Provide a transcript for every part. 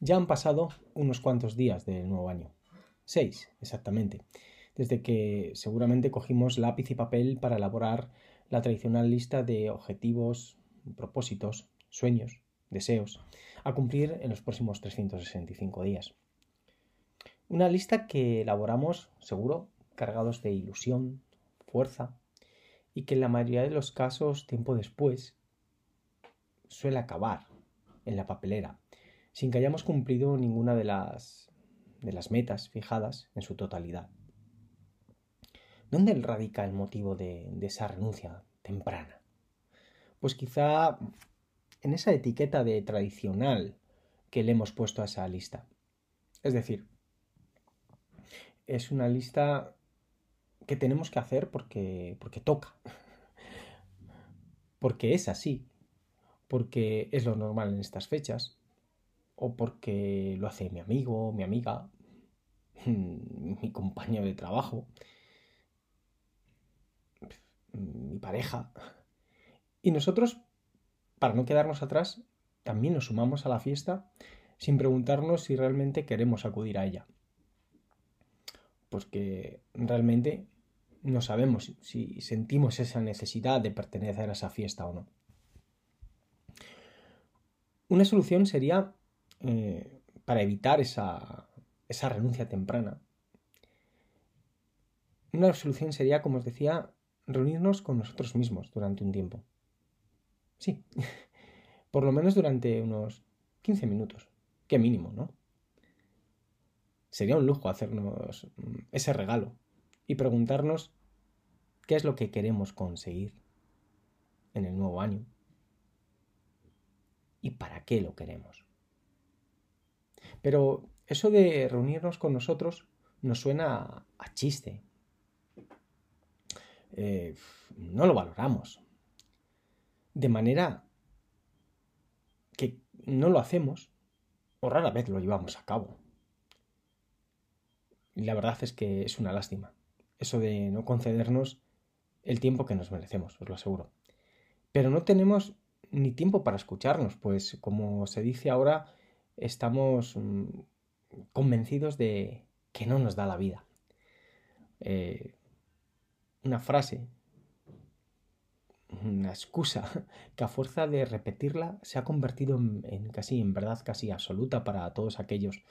Ya han pasado unos cuantos días del nuevo año. Seis, exactamente. Desde que seguramente cogimos lápiz y papel para elaborar la tradicional lista de objetivos, propósitos, sueños, deseos a cumplir en los próximos 365 días. Una lista que elaboramos, seguro, cargados de ilusión, fuerza, y que en la mayoría de los casos, tiempo después, suele acabar en la papelera, sin que hayamos cumplido ninguna de las, de las metas fijadas en su totalidad. ¿Dónde radica el motivo de, de esa renuncia temprana? Pues quizá en esa etiqueta de tradicional que le hemos puesto a esa lista. Es decir, es una lista que tenemos que hacer porque, porque toca, porque es así, porque es lo normal en estas fechas, o porque lo hace mi amigo, mi amiga, mi compañero de trabajo, mi pareja. Y nosotros, para no quedarnos atrás, también nos sumamos a la fiesta sin preguntarnos si realmente queremos acudir a ella. Porque realmente no sabemos si sentimos esa necesidad de pertenecer a esa fiesta o no. Una solución sería, eh, para evitar esa, esa renuncia temprana, una solución sería, como os decía, reunirnos con nosotros mismos durante un tiempo. Sí, por lo menos durante unos 15 minutos. Qué mínimo, ¿no? Sería un lujo hacernos mm, ese regalo y preguntarnos qué es lo que queremos conseguir en el nuevo año y para qué lo queremos. Pero eso de reunirnos con nosotros nos suena a chiste. Eh, no lo valoramos. De manera que no lo hacemos o rara vez lo llevamos a cabo. Y la verdad es que es una lástima. Eso de no concedernos el tiempo que nos merecemos, os lo aseguro. Pero no tenemos ni tiempo para escucharnos, pues como se dice ahora, estamos mm, convencidos de que no nos da la vida. Eh, una frase, una excusa que a fuerza de repetirla se ha convertido en, en, casi en verdad casi absoluta para todos aquellos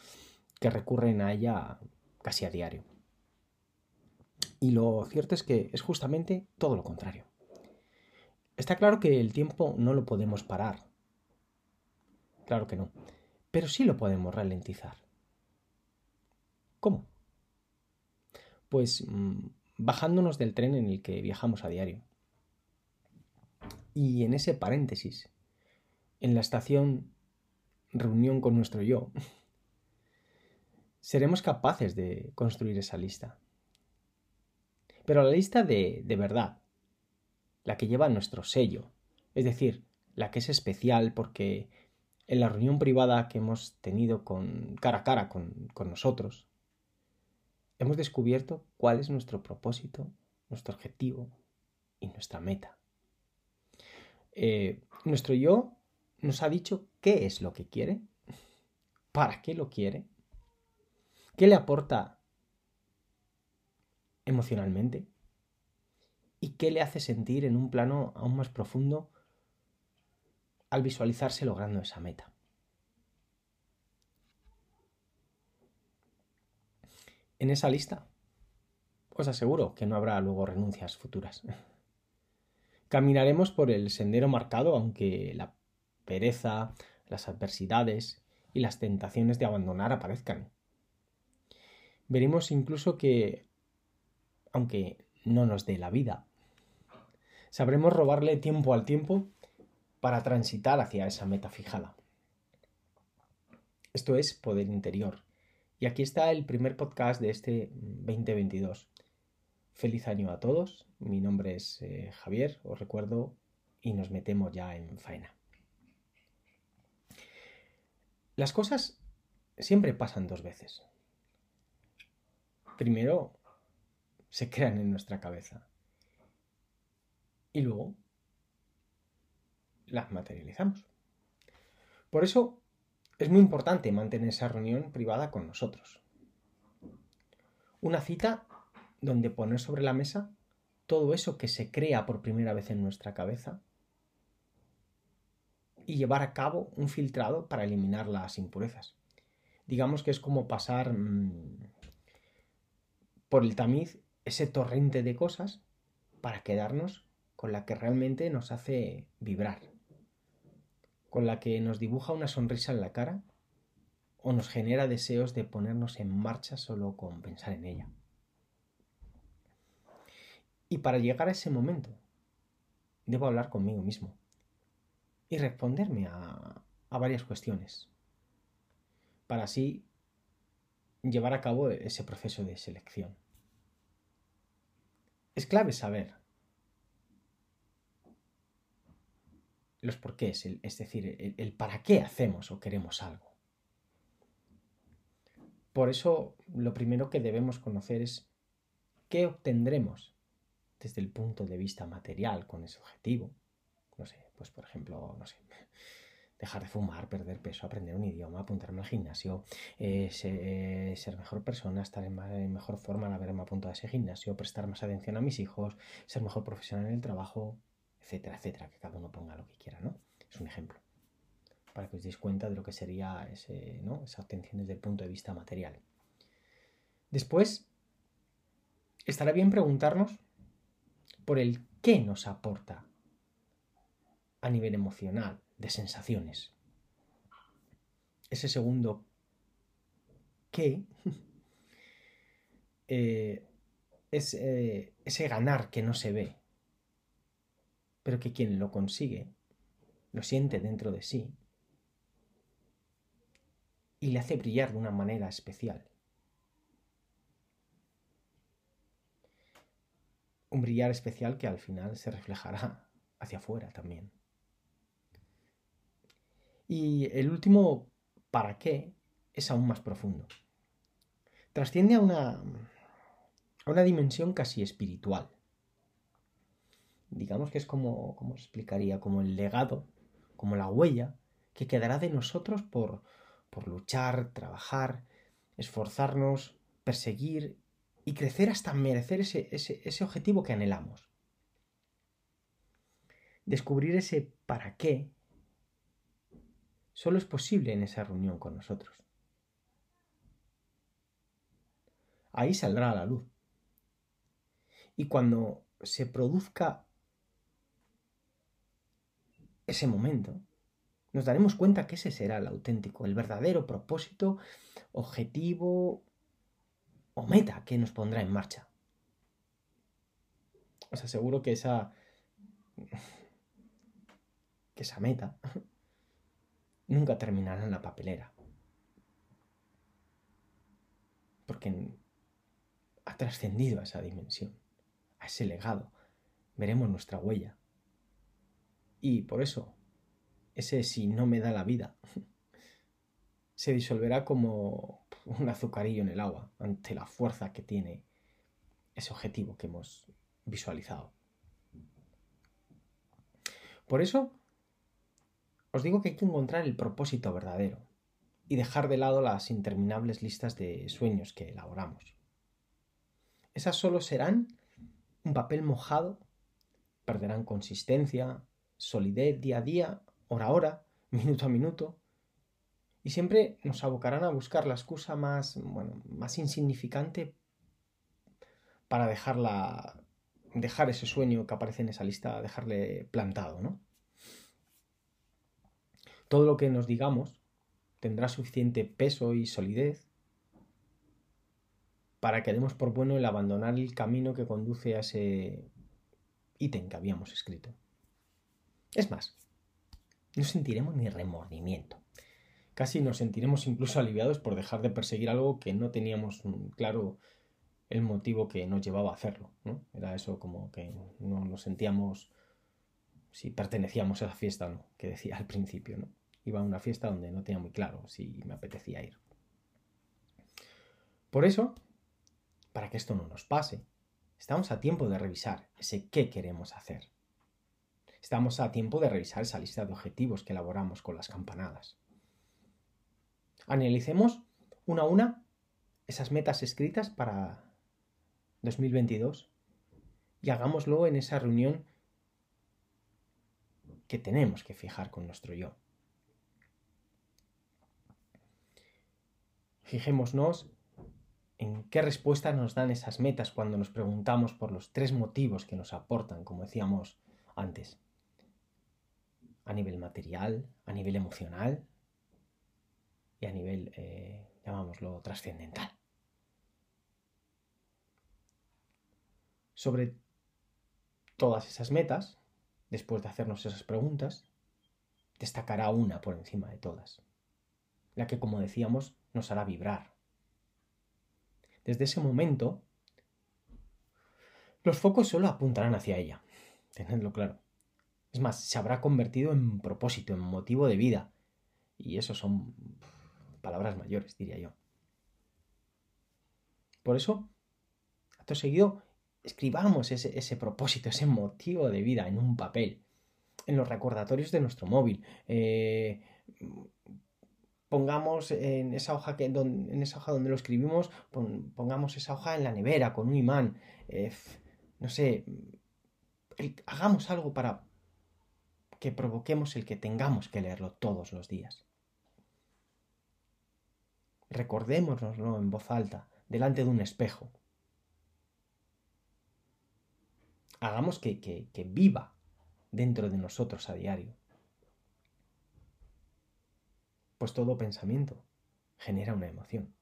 que recurren a ella casi a diario. Y lo cierto es que es justamente todo lo contrario. Está claro que el tiempo no lo podemos parar. Claro que no. Pero sí lo podemos ralentizar. ¿Cómo? Pues mmm, bajándonos del tren en el que viajamos a diario. Y en ese paréntesis, en la estación reunión con nuestro yo, seremos capaces de construir esa lista. Pero la lista de, de verdad, la que lleva nuestro sello, es decir, la que es especial porque en la reunión privada que hemos tenido con cara a cara con, nosotros, hemos descubierto cuál es nuestro propósito, nuestro objetivo y nuestra meta. Eh, nuestro yo nos ha dicho qué es lo que quiere, para qué lo quiere, qué le aporta emocionalmente, y qué le hace sentir en un plano aún más profundo al visualizarse logrando esa meta. En esa lista os aseguro que no habrá luego renuncias futuras. Caminaremos por el sendero marcado aunque la pereza, las adversidades y las tentaciones de abandonar aparezcan. Veremos incluso que, aunque no nos dé la vida, sabremos robarle tiempo al tiempo para transitar hacia esa meta fijada. Esto es poder interior. Y aquí está el primer podcast de este 2022. Feliz año a todos. Mi nombre es eh, Javier, os recuerdo, y nos metemos ya en faena. Las cosas siempre pasan dos veces. Primero, se crean en nuestra cabeza y luego las materializamos. Por eso es muy importante mantener esa reunión privada con nosotros. Una cita donde poner sobre la mesa todo eso que se crea por primera vez en nuestra cabeza y llevar a cabo un filtrado para eliminar las impurezas. Digamos que es como pasar mm, por el tamiz ese torrente de cosas para quedarnos con la que realmente nos hace vibrar, con la que nos dibuja una sonrisa en la cara o nos genera deseos de ponernos en marcha solo con pensar en ella. Y para llegar a ese momento, debo hablar conmigo mismo y responderme a, a varias cuestiones, para así llevar a cabo ese proceso de selección. Es clave saber los porqués, es decir, el, para qué hacemos o queremos algo. Por eso, lo primero que debemos conocer es qué obtendremos desde el punto de vista material con ese objetivo. No sé, pues por ejemplo, no sé, dejar de fumar, perder peso, aprender un idioma, apuntarme al gimnasio, eh, eh, ser, mejor persona, estar en, mejor forma al haberme apuntado a ese gimnasio, prestar más atención a mis hijos, ser mejor profesional en el trabajo, etcétera, etcétera, que cada uno ponga lo que quiera, ¿no? Es un ejemplo. Para que os deis cuenta de lo que sería ese, ¿no? esa obtención desde el punto de vista material. Después, estará bien preguntarnos por el qué nos aporta a nivel emocional, de sensaciones. Ese segundo qué eh, es eh, ese ganar que no se ve, pero que quien lo consigue lo siente dentro de sí y le hace brillar de una manera especial. Un brillar especial que al final se reflejará hacia afuera también. Y el último para qué es aún más profundo. Trasciende a una, a una dimensión casi espiritual. Digamos que es como, como explicaría, como el legado, como la huella que quedará de nosotros por, por luchar, trabajar, esforzarnos, perseguir y crecer hasta merecer ese, ese, ese objetivo que anhelamos. Descubrir ese para qué solo es posible en esa reunión con nosotros. Ahí saldrá a la luz. Y cuando se produzca ese momento, nos daremos cuenta que ese será el auténtico, el verdadero propósito, objetivo o meta que nos pondrá en marcha. Os aseguro que esa que esa meta nunca terminará en la papelera. Porque ha trascendido a esa dimensión, a ese legado. Veremos nuestra huella. Y por eso, ese si no me da la vida, se disolverá como un azucarillo en el agua ante la fuerza que tiene ese objetivo que hemos visualizado. Por eso, os digo que hay que encontrar el propósito verdadero y dejar de lado las interminables listas de sueños que elaboramos. Esas solo serán un papel mojado, perderán consistencia, solidez día a día, hora a hora, minuto a minuto, y siempre nos abocarán a buscar la excusa más, bueno, más insignificante para dejarla, dejar ese sueño que aparece en esa lista, dejarle plantado, ¿no? todo lo que nos digamos tendrá suficiente peso y solidez para que demos por bueno el abandonar el camino que conduce a ese ítem que habíamos escrito. Es más, no sentiremos ni remordimiento. Casi nos sentiremos incluso aliviados por dejar de perseguir algo que no teníamos claro el motivo que nos llevaba a hacerlo. Era eso como que no nos sentíamos si pertenecíamos a la fiesta o no, que decía al principio. ¿no? iba a una fiesta donde no tenía muy claro si me apetecía ir. Por eso, para que esto no nos pase, estamos a tiempo de revisar ese qué queremos hacer. Estamos a tiempo de revisar esa lista de objetivos que elaboramos con las campanadas. Analicemos una a una esas metas escritas para 2022 y hagámoslo en esa reunión que tenemos que fijar con nuestro yo. Fijémonos en qué respuesta nos dan esas metas cuando nos preguntamos por los tres motivos que nos aportan, como decíamos antes. A nivel material, a nivel emocional y a nivel, eh, llamámoslo, trascendental. Sobre todas esas metas, después de hacernos esas preguntas, destacará una por encima de todas, la que, como decíamos, nos hará vibrar. Desde ese momento, los focos solo apuntarán hacia ella, tenedlo claro. Es más, se habrá convertido en propósito, en motivo de vida. Y eso son palabras mayores, diría yo. Por eso, acto seguido, escribamos ese, propósito, ese motivo de vida en un papel, en los recordatorios de nuestro móvil. Eh, pongamos en esa hoja que en esa hoja donde lo escribimos pongamos esa hoja en la nevera con un imán eh, no sé hagamos algo para que provoquemos el que tengamos que leerlo todos los días recordémonoslo en voz alta delante de un espejo hagamos que, que, viva dentro de nosotros a diario. Pues todo pensamiento genera una emoción.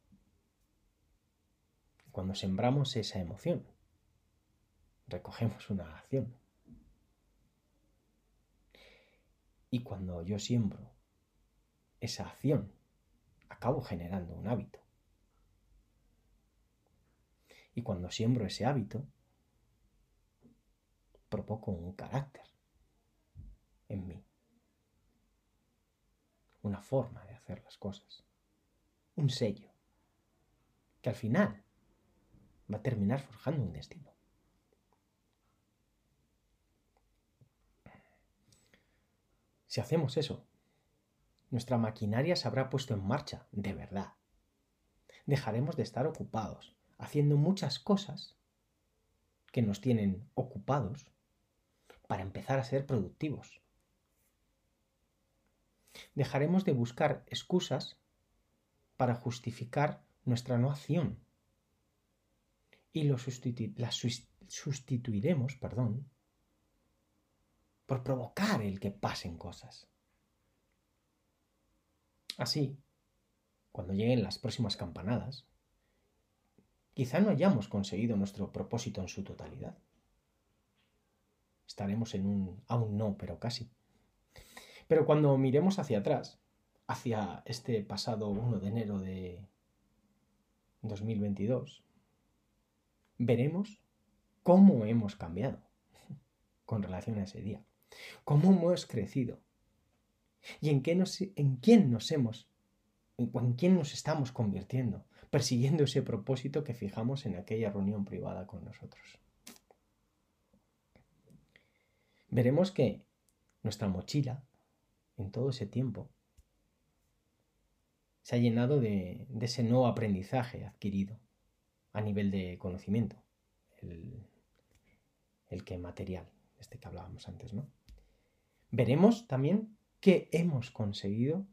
Cuando sembramos esa emoción, recogemos una acción. Y cuando yo siembro esa acción, acabo generando un hábito. Y cuando siembro ese hábito, provoco un carácter en mí, una forma de hacer las cosas, un sello, que al final va a terminar forjando un destino. Si hacemos eso, nuestra maquinaria se habrá puesto en marcha de verdad. Dejaremos de estar ocupados haciendo muchas cosas que nos tienen ocupados para empezar a ser productivos. Dejaremos de buscar excusas para justificar nuestra no acción y lo las sustituiremos perdón, por provocar el que pasen cosas. Así, cuando lleguen las próximas campanadas, quizá no hayamos conseguido nuestro propósito en su totalidad estaremos en un aún no, pero casi. Pero cuando miremos hacia atrás, hacia este pasado 1 de enero de 2022, veremos cómo hemos cambiado con relación a ese día, cómo hemos crecido y en, qué nos, en quién nos hemos, en quién nos estamos convirtiendo, persiguiendo ese propósito que fijamos en aquella reunión privada con nosotros. Veremos que nuestra mochila, en todo ese tiempo, se ha llenado de, ese nuevo aprendizaje adquirido a nivel de conocimiento, el, el que material, este que hablábamos antes, ¿no? Veremos también qué hemos conseguido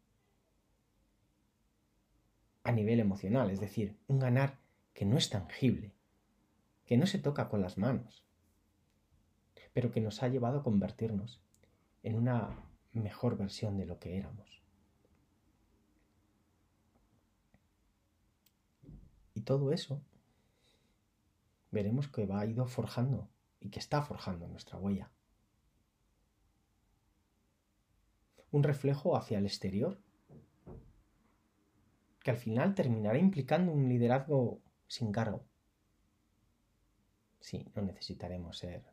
a nivel emocional, es decir, un ganar que no es tangible, que no se toca con las manos, pero que nos ha llevado a convertirnos en una mejor versión de lo que éramos. Y todo eso veremos que va ido forjando y que está forjando nuestra huella. Un reflejo hacia el exterior que al final terminará implicando un liderazgo sin cargo. Sí, no necesitaremos ser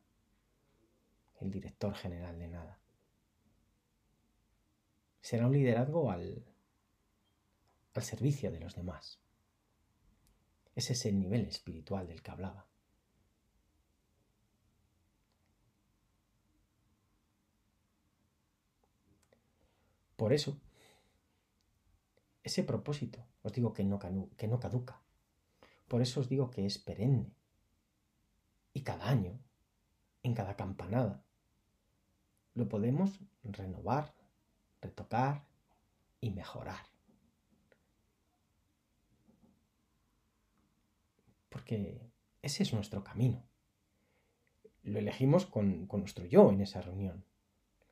el director general de nada. Será un liderazgo al, al servicio de los demás. Ese es el nivel espiritual del que hablaba. Por eso, ese propósito, os digo que no, que no caduca. Por eso os digo que es perenne. Y cada año, en cada campanada, lo podemos renovar, retocar y mejorar. Porque ese es nuestro camino. Lo elegimos con, con nuestro yo en esa reunión.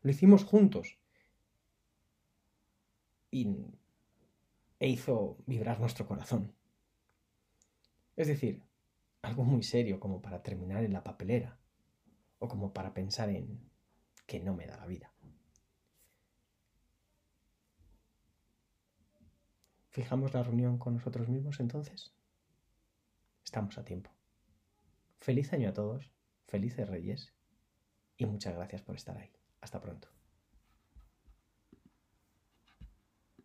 Lo hicimos juntos. Y, e hizo vibrar nuestro corazón. Es decir, algo muy serio como para terminar en la papelera o como para pensar en que no me da la vida. ¿Fijamos la reunión con nosotros mismos entonces? Estamos a tiempo. Feliz año a todos, felices reyes y muchas gracias por estar ahí. Hasta pronto.